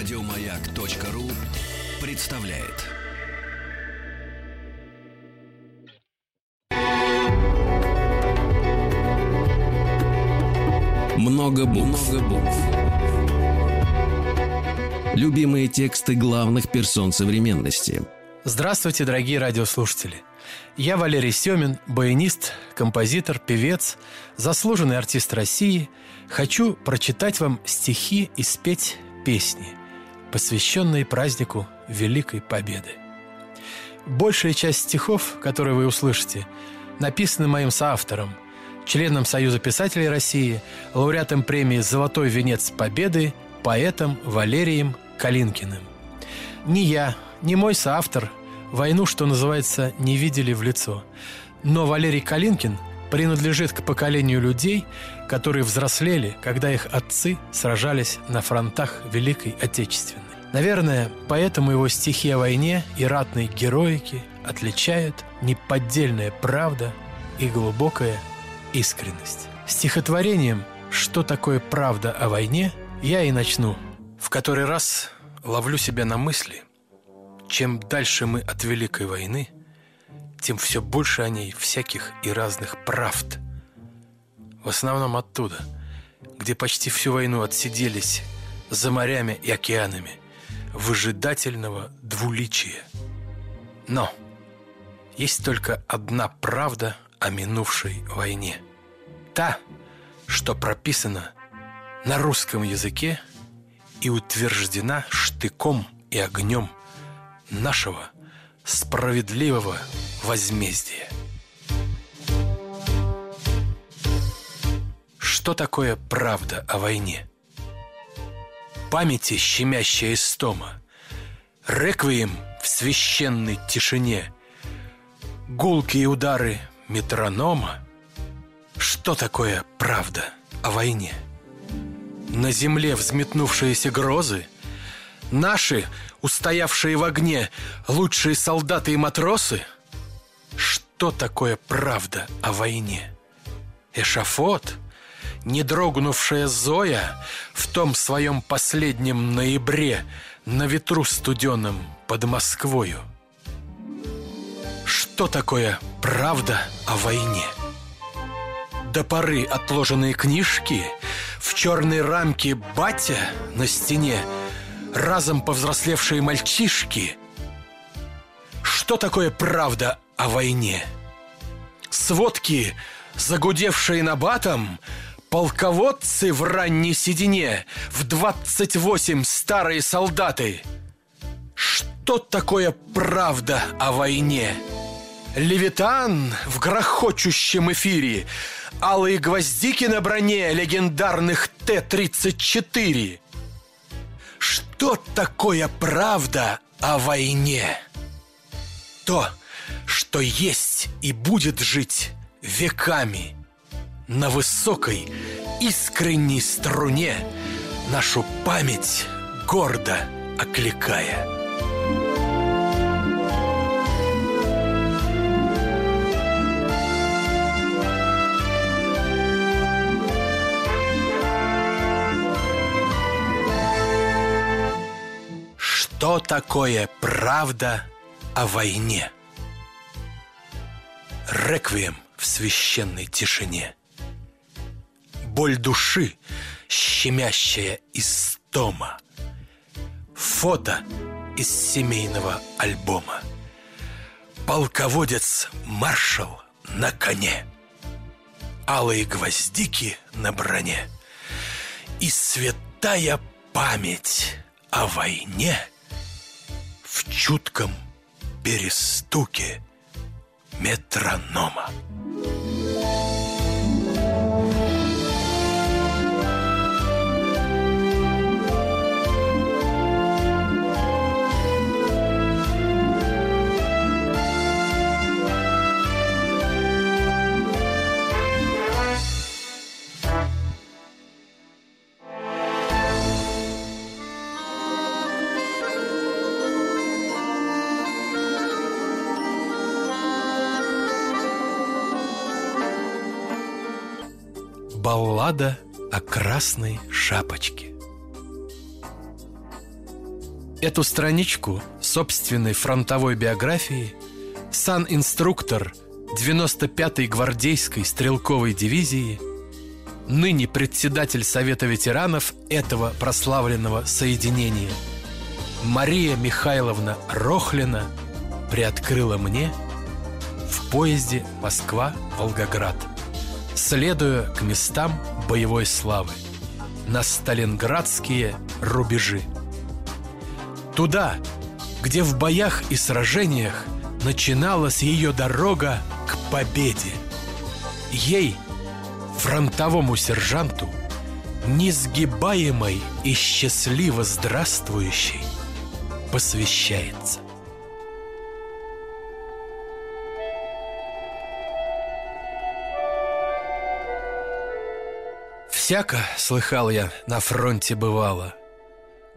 Радиомаяк.ру представляет. Много букв. Много букв. Любимые тексты главных персон современности. Здравствуйте, дорогие радиослушатели. Я Валерий Семин, баянист, композитор, певец, заслуженный артист России. Хочу прочитать вам стихи и спеть песни, посвященные празднику Великой Победы. Большая часть стихов, которые вы услышите, написаны моим соавтором, членом Союза писателей России, лауреатом премии «Золотой венец Победы», поэтом Валерием Калинкиным. Ни я, ни мой соавтор войну, что называется, не видели в лицо. Но Валерий Калинкин принадлежит к поколению людей, которые взрослели, когда их отцы сражались на фронтах Великой Отечественной. Наверное, поэтому его стихи о войне и ратной героике отличают неподдельная правда и глубокая искренность. Стихотворением «Что такое правда о войне» я и начну. В который раз ловлю себя на мысли, чем дальше мы от Великой войны, тем все больше о ней всяких и разных правд. В основном оттуда, где почти всю войну отсиделись за морями и океанами – выжидательного двуличия. Но есть только одна правда о минувшей войне. Та, что прописана на русском языке и утверждена штыком и огнем нашего справедливого возмездия. Что такое правда о войне? памяти щемящая истома, Реквием в священной тишине, Гулкие удары метронома. Что такое правда о войне? На земле взметнувшиеся грозы, Наши, устоявшие в огне, лучшие солдаты и матросы? Что такое правда о войне? Эшафот — не дрогнувшая Зоя в том своем последнем ноябре на ветру студеном под Москвою. Что такое правда о войне? До поры отложенные книжки В черной рамке батя на стене Разом повзрослевшие мальчишки Что такое правда о войне? Сводки, загудевшие на батом Полководцы в ранней седине, в двадцать восемь старые солдаты. Что такое правда о войне? Левитан в грохочущем эфире, алые гвоздики на броне легендарных Т-34. Что такое правда о войне? То, что есть и будет жить веками – на высокой, искренней струне Нашу память гордо окликая. Что такое правда о войне? Реквием в священной тишине – боль души, щемящая истома. Фото из семейного альбома. Полководец-маршал на коне. Алые гвоздики на броне. И святая память о войне в чутком перестуке метронома. Баллада о красной шапочке. Эту страничку собственной фронтовой биографии сан-инструктор 95-й гвардейской стрелковой дивизии, ныне председатель Совета ветеранов этого прославленного соединения, Мария Михайловна Рохлина приоткрыла мне в поезде Москва-Волгоград, следуя к местам боевой славы на сталинградские рубежи. Туда, где в боях и сражениях начиналась ее дорога к победе. Ей, фронтовому сержанту, несгибаемой и счастливо здравствующей, посвящается. Всяко, слыхал я, на фронте бывало.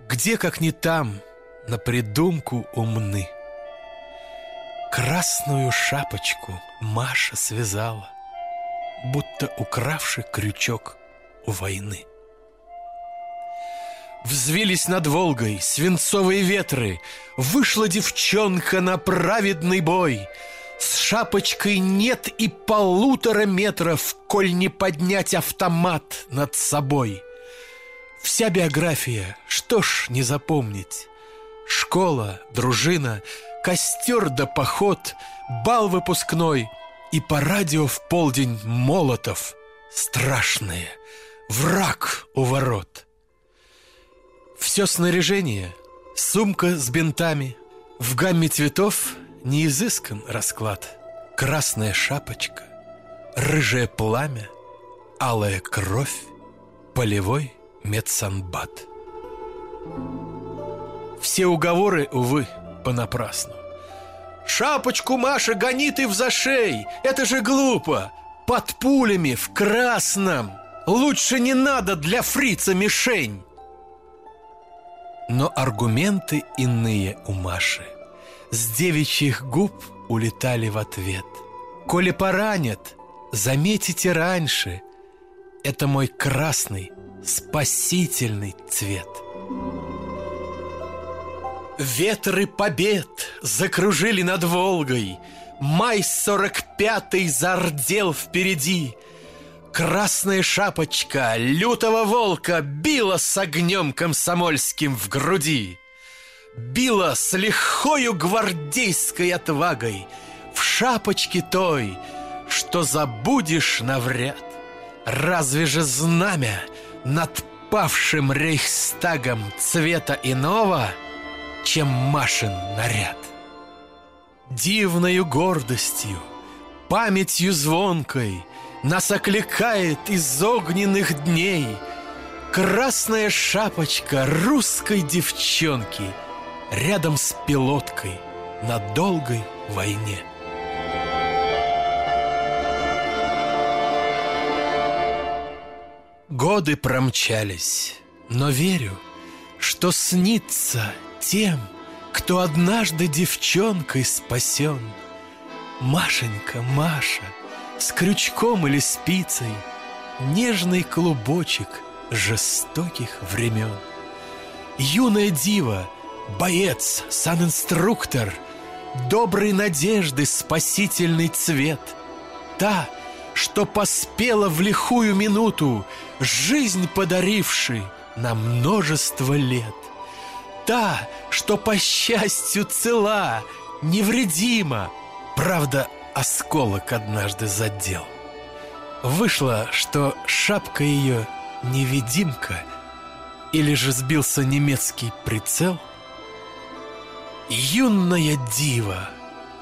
Где, как не там, на придумку умны. Красную шапочку Маша связала, Будто укравший крючок у войны. Взвились над Волгой свинцовые ветры, Вышла девчонка на праведный бой. С шапочкой нет и полутора метров, Коль не поднять автомат над собой. Вся биография, что ж не запомнить. Школа, дружина, костер да поход, бал выпускной И по радио в полдень молотов. Страшные, враг у ворот. Все снаряжение, сумка с бинтами. В гамме цветов не изыскан расклад. Красная шапочка, рыжее пламя Алая кровь, полевой медсанбат. Все уговоры, увы, понапрасну. Шапочку Маша гони ты в зашей! Это же глупо! Под пулями в красном! Лучше не надо для фрица мишень! Но аргументы иные у Маши С девичьих губ улетали в ответ. Коли поранят, заметите раньше. Это мой красный, спасительный цвет Ветры побед закружили над Волгой. Май сорок пятый зардел впереди. Красная шапочка лютого волка Била с огнем комсомольским в груди Била с лихою гвардейской отвагой В шапочке той, что забудешь навряд Разве же знамя над павшим рейхстагом цвета иного — чем Машин наряд. Дивною гордостью, памятью звонкой Нас окликает из огненных дней Красная шапочка русской девчонки Рядом с пилоткой на долгой войне. Годы промчались, но верю, что снится тем, кто однажды девчонкой спасен. Машенька, Маша, с крючком или спицей, Нежный клубочек жестоких времен. Юная дива, боец, санинструктор, Доброй надежды спасительный цвет. Та, что поспела в лихую минуту, Жизнь подаривший на множество лет та, что по счастью цела, невредима. Правда, осколок однажды задел. Вышло, что шапка ее невидимка, или же сбился немецкий прицел. Юная дива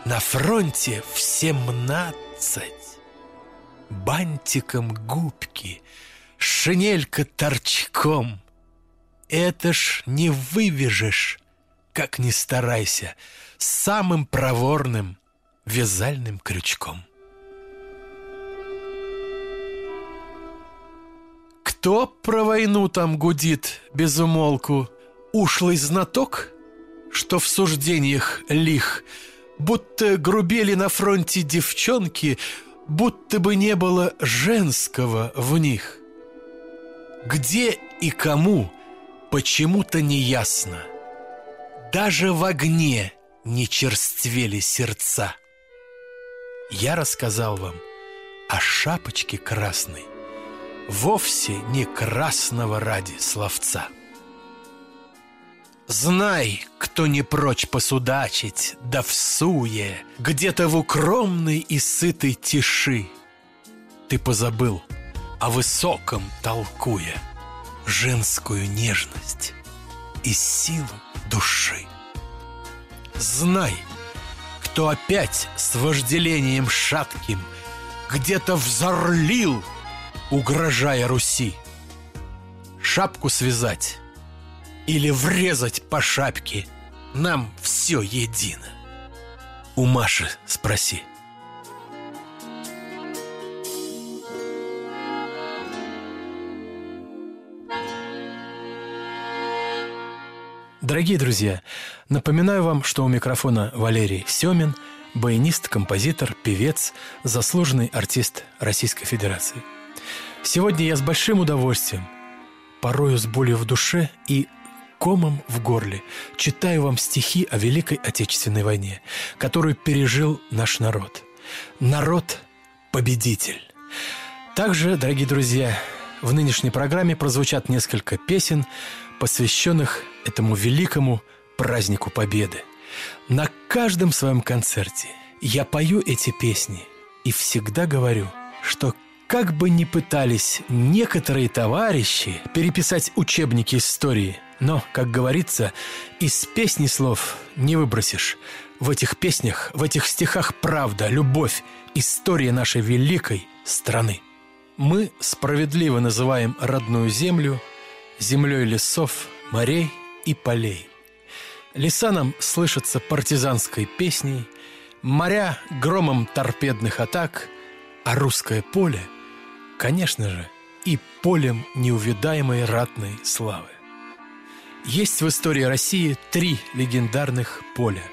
на фронте в семнадцать. Бантиком губки, шинелька торчком — это ж не вывяжешь, как ни старайся, самым проворным вязальным крючком. Кто про войну там гудит без умолку? Ушлый знаток, что в суждениях лих, Будто грубели на фронте девчонки, Будто бы не было женского в них. Где и кому почему-то не ясно. даже в огне не черствели сердца. Я рассказал вам о шапочке красной, вовсе не красного ради словца. Знай, кто не прочь посудачить, да в суе, Где-то в укромной и сытой тиши. Ты позабыл о высоком толкуя Женскую нежность и силу души. Знай, кто опять с вожделением шатким Где-то взорлил, угрожая Руси. Шапку связать или врезать по шапке. Нам все едино. У Маши спроси. Дорогие друзья, напоминаю вам, что у микрофона Валерий Семин, баянист, композитор, певец, заслуженный артист Российской Федерации. Сегодня я с большим удовольствием, порою с болью в душе и комом в горле читаю вам стихи о Великой Отечественной войне, которую пережил наш народ. Народ-победитель. Также, дорогие друзья, в нынешней программе прозвучат несколько песен, посвященных этому великому празднику Победы. На каждом своем концерте я пою эти песни и всегда говорю, что как бы ни пытались некоторые товарищи переписать учебники истории – но, как говорится, из песни слов не выбросишь. В этих песнях, в этих стихах правда, любовь, история нашей великой страны. Мы справедливо называем родную землю землей лесов, морей и полей. Леса нам слышатся партизанской песней, моря — громом торпедных атак, а русское поле, конечно же, и полем неувидаемой ратной славы. Есть в истории России три легендарных поля.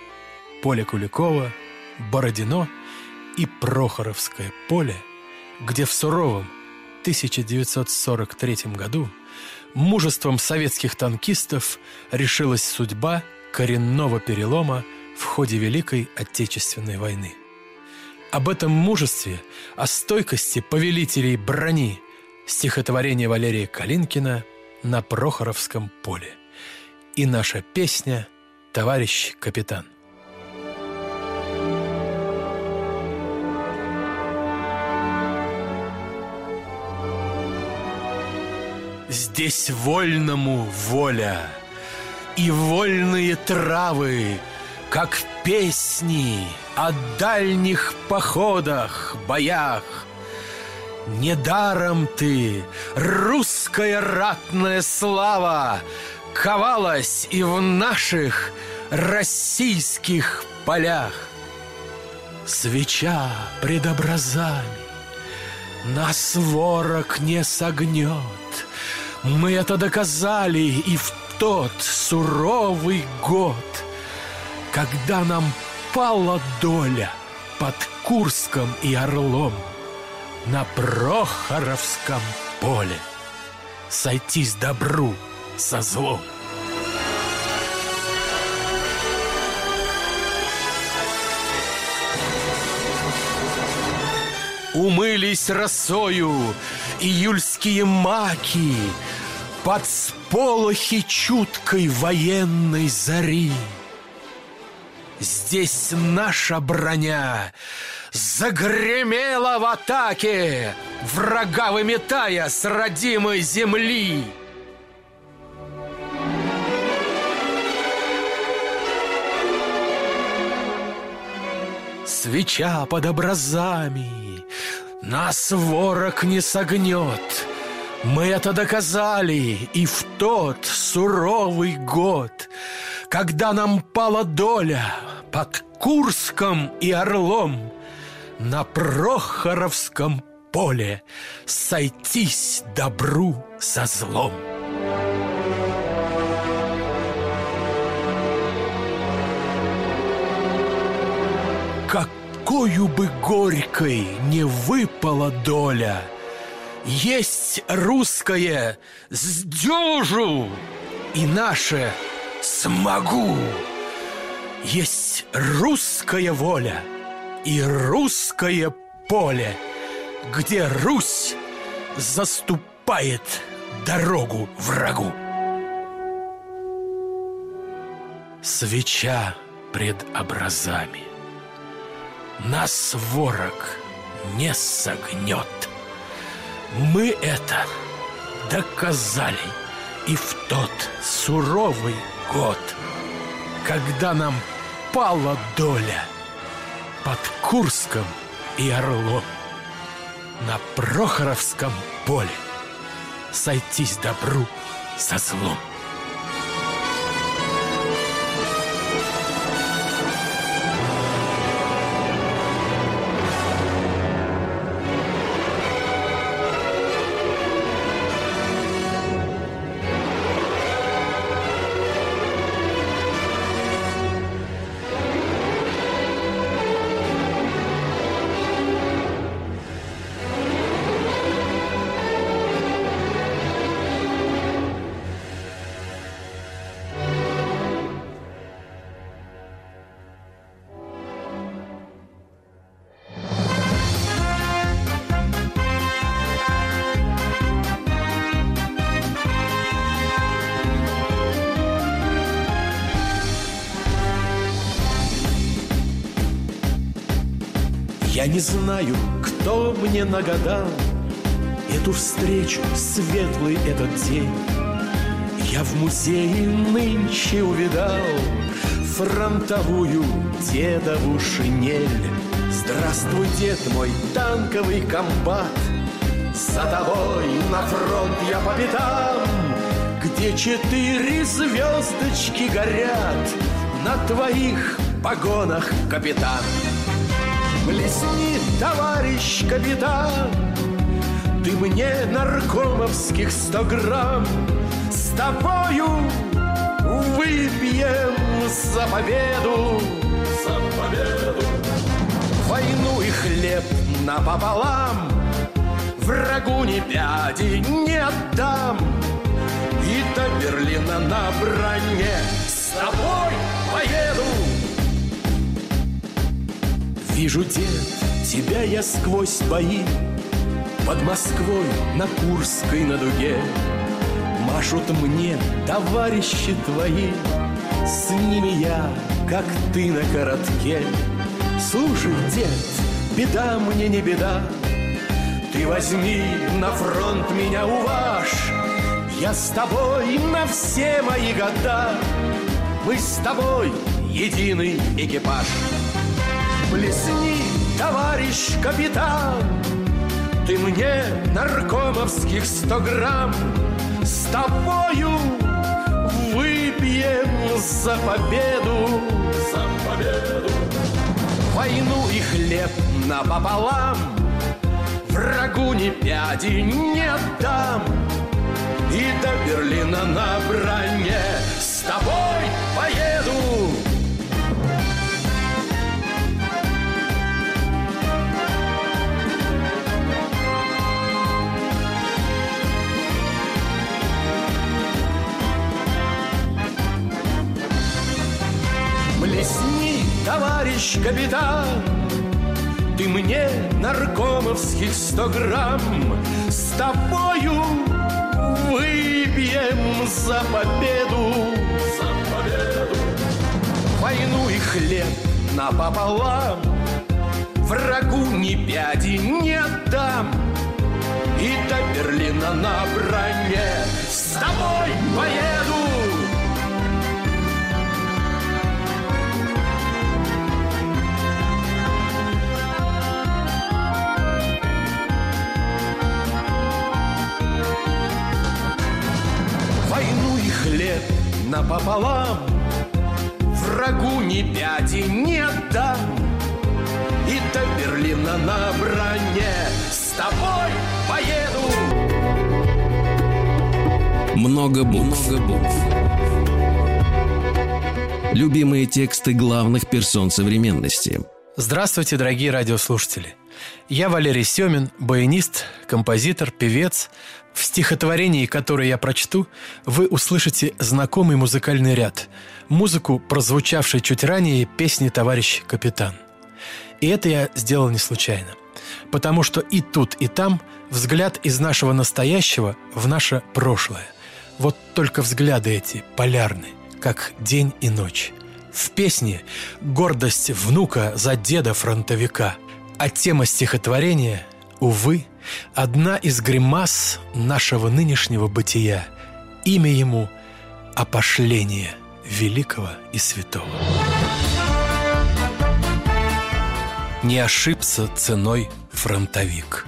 Поле Куликова, Бородино и Прохоровское поле, где в суровом 1943 году мужеством советских танкистов решилась судьба коренного перелома в ходе Великой Отечественной войны. Об этом мужестве, о стойкости повелителей брони стихотворение Валерия Калинкина на Прохоровском поле и наша песня «Товарищ капитан». Здесь вольному воля и вольные травы, как песни о дальних походах, боях. Недаром ты, русская ратная слава, ковалась и в наших российских полях. Свеча пред образами нас ворог не согнет. Мы это доказали и в тот суровый год, когда нам пала доля под Курском и Орлом на Прохоровском поле. Сойтись добру — со злом. Умылись росою июльские маки Под сполохи чуткой военной зари. Здесь наша броня загремела в атаке, Врага выметая с родимой земли. свеча под образами. Нас ворог не согнет. Мы это доказали и в тот суровый год, когда нам пала доля под Курском и Орлом на Прохоровском поле сойтись добру со злом. какую бы горькой не выпала доля, Есть русское с дюжу и наше смогу. Есть русская воля и русское поле, где Русь заступает дорогу врагу. Свеча пред образами Нас ворог не согнет Мы это доказали И в тот суровый год Когда нам пала доля Под Курском и Орлом На Прохоровском поле. Сойтись добру со злом не знаю, кто мне нагадал Эту встречу, светлый этот день. Я в музее нынче увидал Фронтовую дедову шинель. Здравствуй, дед мой, танковый комбат. За тобой на фронт я по пятам Где четыре звездочки горят. На твоих погонах, капитан Блесни, товарищ капитан Ты мне наркомовских сто грамм С тобою выпьем за победу. За победу. Войну и хлеб напополам Врагу ни пяди не отдам. И до Берлина на броне С тобой Вижу, дед, тебя я сквозь бои. Под Москвой на Курской на дуге. Машут мне товарищи твои. С ними я, как ты на коротке. Слушай, дед, беда мне не беда. Ты возьми на фронт меня уваж Я с тобой на все мои года. Мы с тобой единый экипаж Блесни, товарищ капитан. Ты мне наркомовских сто грамм С тобою выпьем за победу. За победу. Войну и хлеб напополам Врагу ни пяди не отдам. И до Берлина на броне С тобой товарищ капитан. Ты мне наркомовских сто грамм. С тобою выпьем за победу. За победу. Войну и хлеб напополам. Врагу ни пяди не отдам. И до Берлина на броне. С тобой поеду Много букв. Много букв. Любимые тексты главных персон современности. Здравствуйте, дорогие радиослушатели. Я Валерий Семин, баянист, композитор, певец. В стихотворении, которое я прочту, вы услышите знакомый музыкальный ряд, музыку, прозвучавшей чуть ранее песни «Товарищ капитан». И это я сделал не случайно, потому что и тут, и там взгляд из нашего настоящего в наше прошлое. Вот только взгляды эти полярны, как день и ночь. В песне гордость внука за деда фронтовика, а тема стихотворения, увы, одна из гримас нашего нынешнего бытия. Имя ему – опошление великого и святого. Не ошибся ценой фронтовик.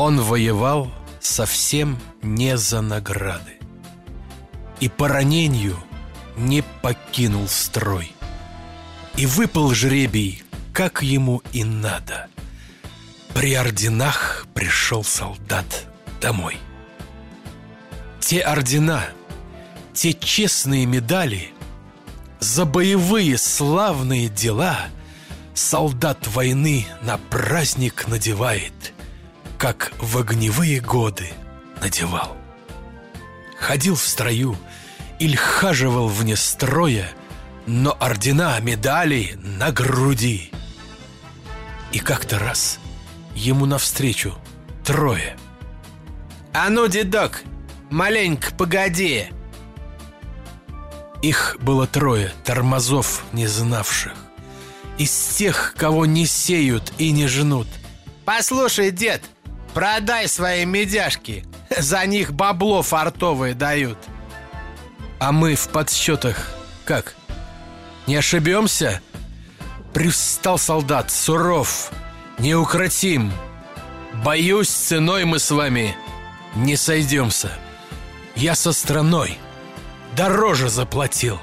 Он воевал совсем не за награды. И по ранению не покинул строй. И выпал жребий, как ему и надо. При орденах пришел солдат домой. Те ордена, те честные медали За боевые славные дела Солдат войны на праздник надевает – как в огневые годы надевал. Ходил в строю или хаживал вне строя, но ордена, медали на груди. И как-то раз ему навстречу трое. «А ну, дедок, маленько погоди!» Их было трое, тормозов не знавших. Из тех, кого не сеют и не жнут. «Послушай, дед, Продай свои медяшки. За них бабло фартовые дают. А мы в подсчетах как? Не ошибемся? Привстал солдат, суров, неукротим. Боюсь, ценой мы с вами не сойдемся. Я со страной дороже заплатил.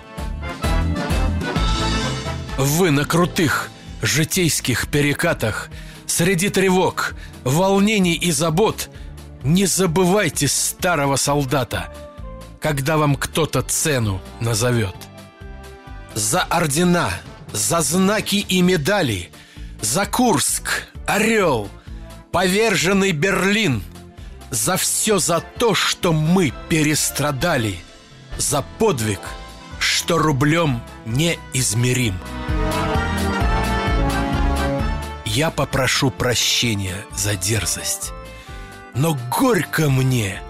Вы на крутых житейских перекатах Среди тревог, волнений и забот Не забывайте старого солдата Когда вам кто-то цену назовет. За ордена, за знаки и медали За Курск, Орел, поверженный Берлин За все за то, что мы перестрадали За подвиг, что рублем не измерим я попрошу прощения за дерзость. Но горько мне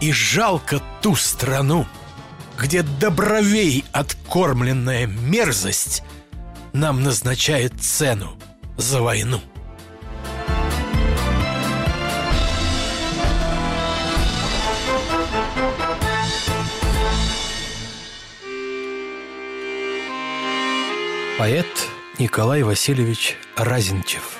и жалко ту страну, где добровей откормленная мерзость нам назначает цену за войну. Поэт Николай Васильевич Разинчев.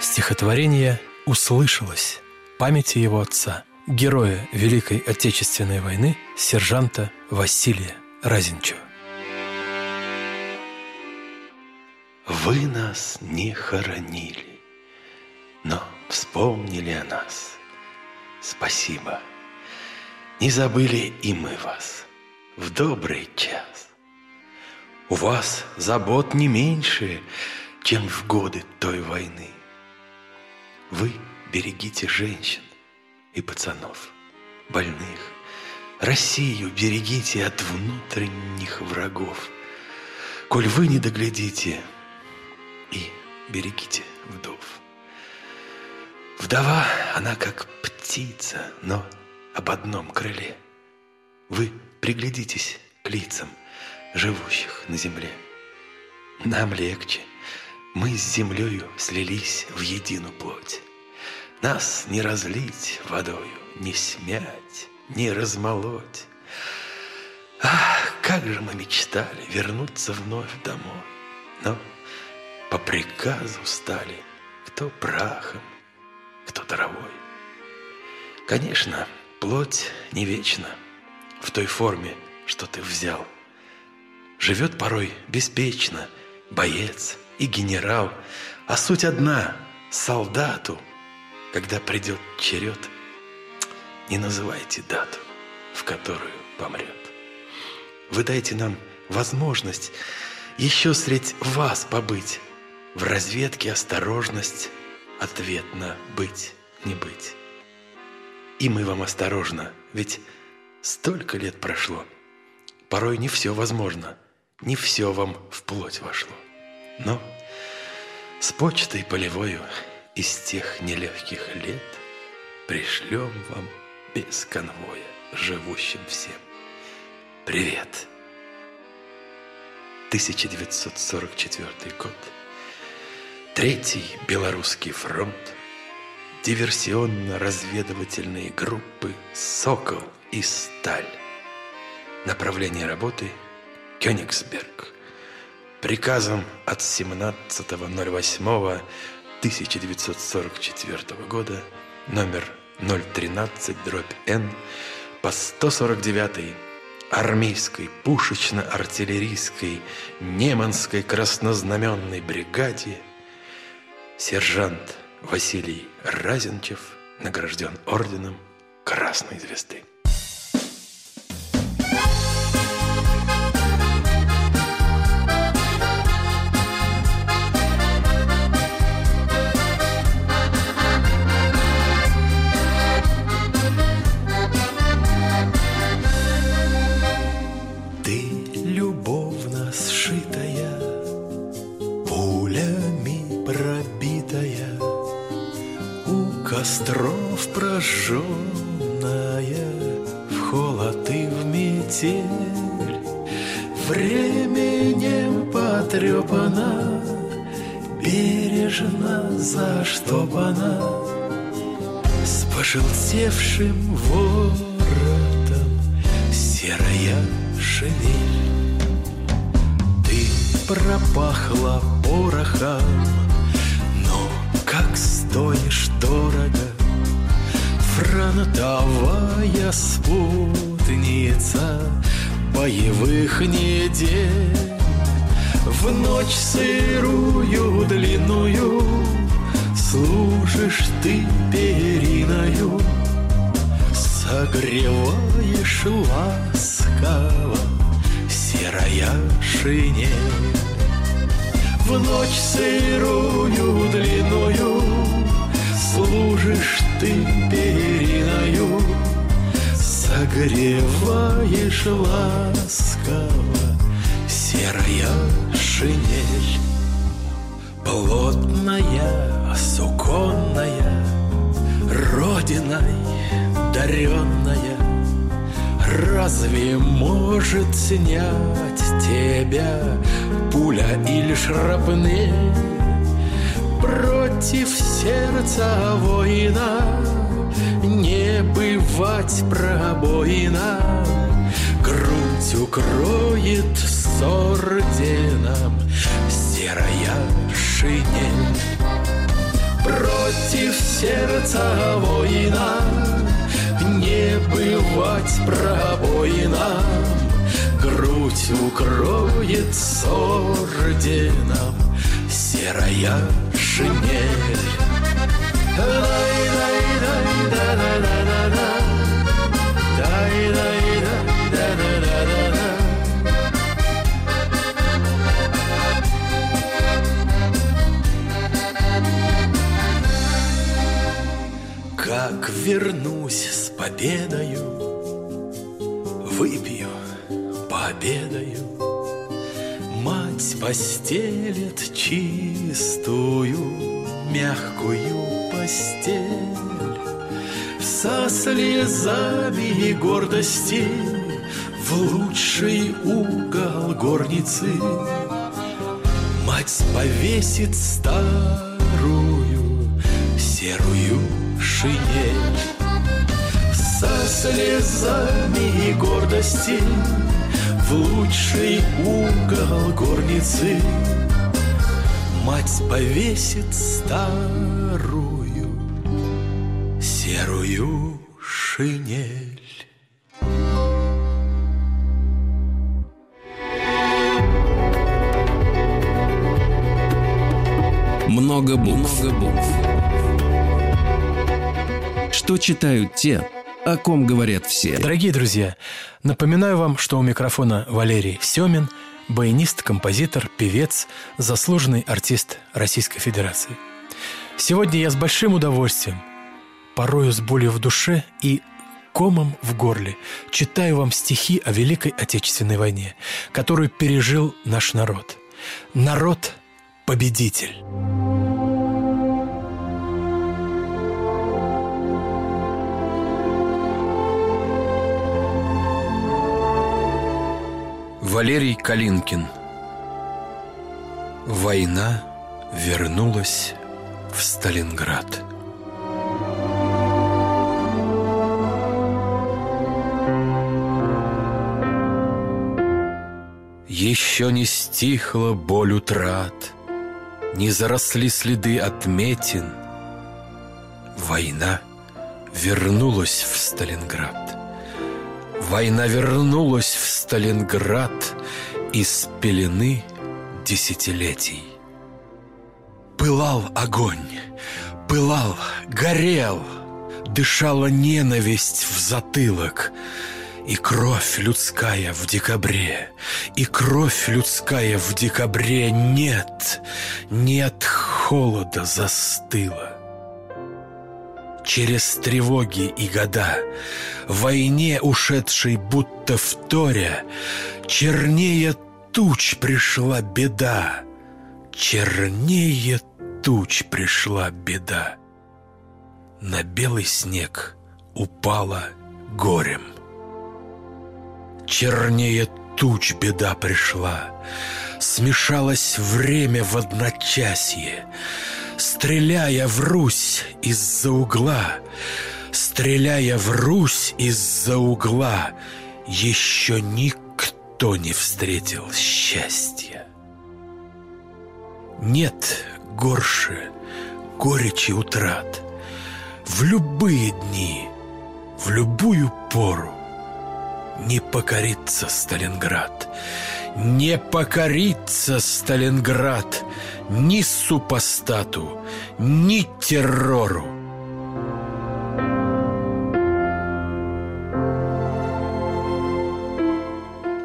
Стихотворение «Услышалось» памяти его отца, героя Великой Отечественной войны, сержанта Василия Разинчева. Вы нас не хоронили, но вспомнили о нас. Спасибо. Не забыли и мы вас в добрый час. У вас забот не меньше, чем в годы той войны. Вы берегите женщин и пацанов, больных. Россию берегите от внутренних врагов. Коль вы не доглядите, и берегите вдов. Вдова, она как птица, но об одном крыле. Вы приглядитесь к лицам – живущих на земле. Нам легче. Мы с землею слились в единую плоть. Нас не разлить водою, не смять, не размолоть. Ах, как же мы мечтали вернуться вновь домой. Но по приказу стали кто прахом, кто травой. Конечно, плоть не вечна в той форме, что ты взял – Живет порой беспечно боец и генерал, А суть одна — солдату, когда придет черед, Не называйте дату, в которую помрет. Вы дайте нам возможность еще средь вас побыть, В разведке осторожность, ответно быть, не быть. И мы вам осторожно, ведь столько лет прошло. Порой не все возможно, не все вам в плоть вошло. Но с почтой полевою из тех нелегких лет Пришлем вам без конвоя, живущим всем, привет. 1944 год. Третий Белорусский фронт. Диверсионно-разведывательные группы «Сокол» и «Сталь». Направление работы – Кёнигсберг. Приказом от 17.08.1944 года номер 013 дробь Н по 149 армейской пушечно-артиллерийской Неманской краснознаменной бригаде сержант Василий Разинчев награжден орденом Красной Звезды. Пожелтевшим воротом Серая шинель Ты пропахла порохом Но как стоишь дорого. Фронтовая спутница боевых недель. В ночь сырую длинную Служишь ты периною Согреваешь ласково Серая шинель. В ночь сырую длинную Служишь ты периною Согреваешь ласково Серая шинель. Плотная, суконная Родиной даренная Разве может снять тебя Пуля или шрапнель? Против сердца воина Не бывать пробоина. Грудь укроет с орденом Серая шинель. Против сердца воина Не бывать пробоина Грудь укроет с орденом Серая шинель. Как вернусь победою, выпью, пообедаю, Мать постелит чистую, мягкую постель. Со слезами и гордости в лучший угол горницы. Мать повесит старую серую шинель слезами и гордости в лучший угол горницы Мать повесит старую серую шинель. Много букв. Много букв. Что читают те, о ком говорят все. Дорогие друзья, напоминаю вам, что у микрофона Валерий Семин, баянист, композитор, певец, заслуженный артист Российской Федерации. Сегодня я с большим удовольствием, порою с болью в душе и комом в горле читаю вам стихи о Великой Отечественной войне, которую пережил наш народ. Народ-победитель. Валерий Калинкин Война вернулась в Сталинград. Еще не стихла боль утрат, Не заросли следы отметин. Война вернулась в Сталинград. Война вернулась в Сталинград Из пелены десятилетий. Пылал огонь, пылал, горел, Дышала ненависть в затылок — и кровь людская в декабре, и кровь людская в декабре нет, нет холода застыла. Через тревоги и года, войне ушедшей будто в торе, чернее туч пришла беда, чернее туч пришла беда. На белый снег упала горем. Чернее туч беда пришла, Смешалось время в одночасье, Стреляя в Русь из-за угла, Стреляя в Русь из-за угла, Еще никто не встретил счастья. Нет горше горечи утрат В любые дни, в любую пору не покорится Сталинград. Не покорится Сталинград ни супостату, ни террору.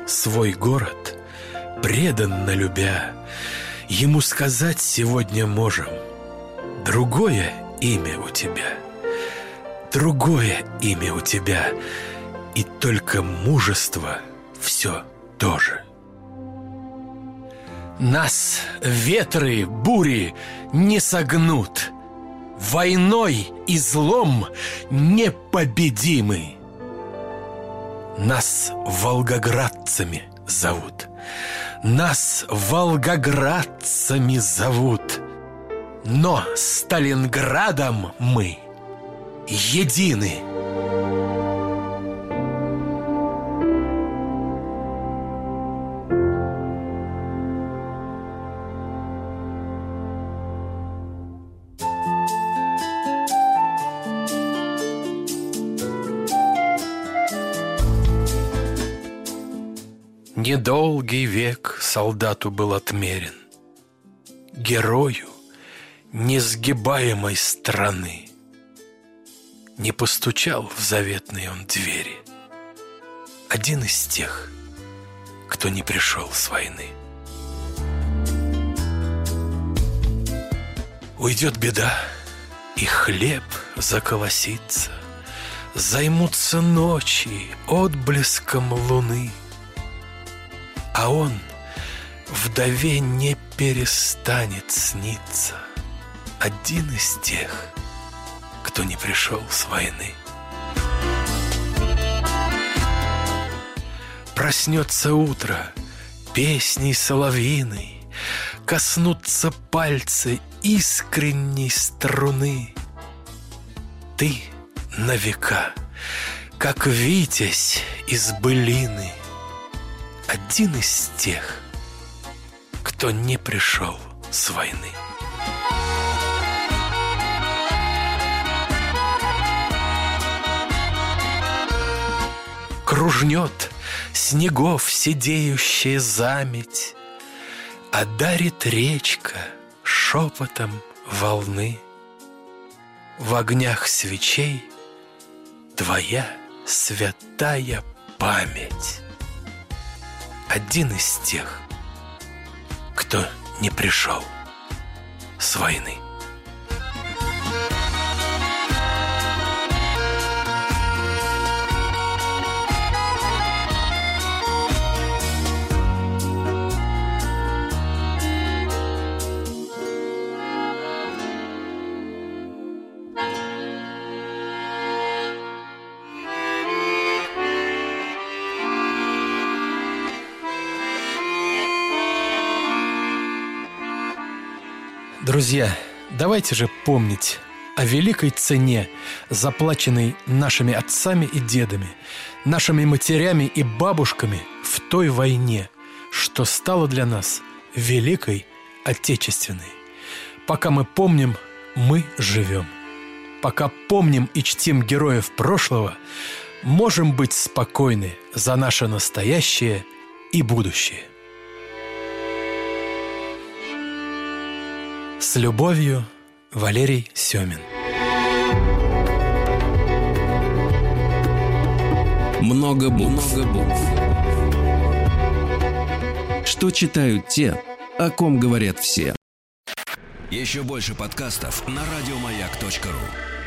Свой город, преданно любя, Ему сказать сегодня можем Другое имя у тебя, Другое имя у тебя — и только мужество все тоже. Нас ветры, бури не согнут. Войной и злом непобедимы. Нас волгоградцами зовут. Нас волгоградцами зовут. Но Сталинградом мы едины. Недолгий век солдату был отмерен, Герою несгибаемой страны. Не постучал в заветные он двери Один из тех, кто не пришел с войны. Уйдет беда, и хлеб заколосится, Займутся ночи отблеском луны — а он вдове не перестанет сниться. Один из тех, кто не пришел с войны. Проснется утро песней соловьиной, Коснутся пальцы искренней струны. Ты на века, как витязь из былины, один из тех, кто не пришел с войны. Кружнет снегов сидеющая заметь, А дарит речка шепотом волны. В огнях свечей твоя святая память один из тех, кто не пришел с войны. Друзья, давайте же помнить о великой цене, заплаченной нашими отцами и дедами, нашими матерями и бабушками в той войне, что стало для нас великой Отечественной. Пока мы помним, мы живем. Пока помним и чтим героев прошлого, можем быть спокойны за наше настоящее и будущее. С любовью, Валерий Семин. Много букв. Много букв. Что читают те, о ком говорят все. Еще больше подкастов на радиомаяк.ру.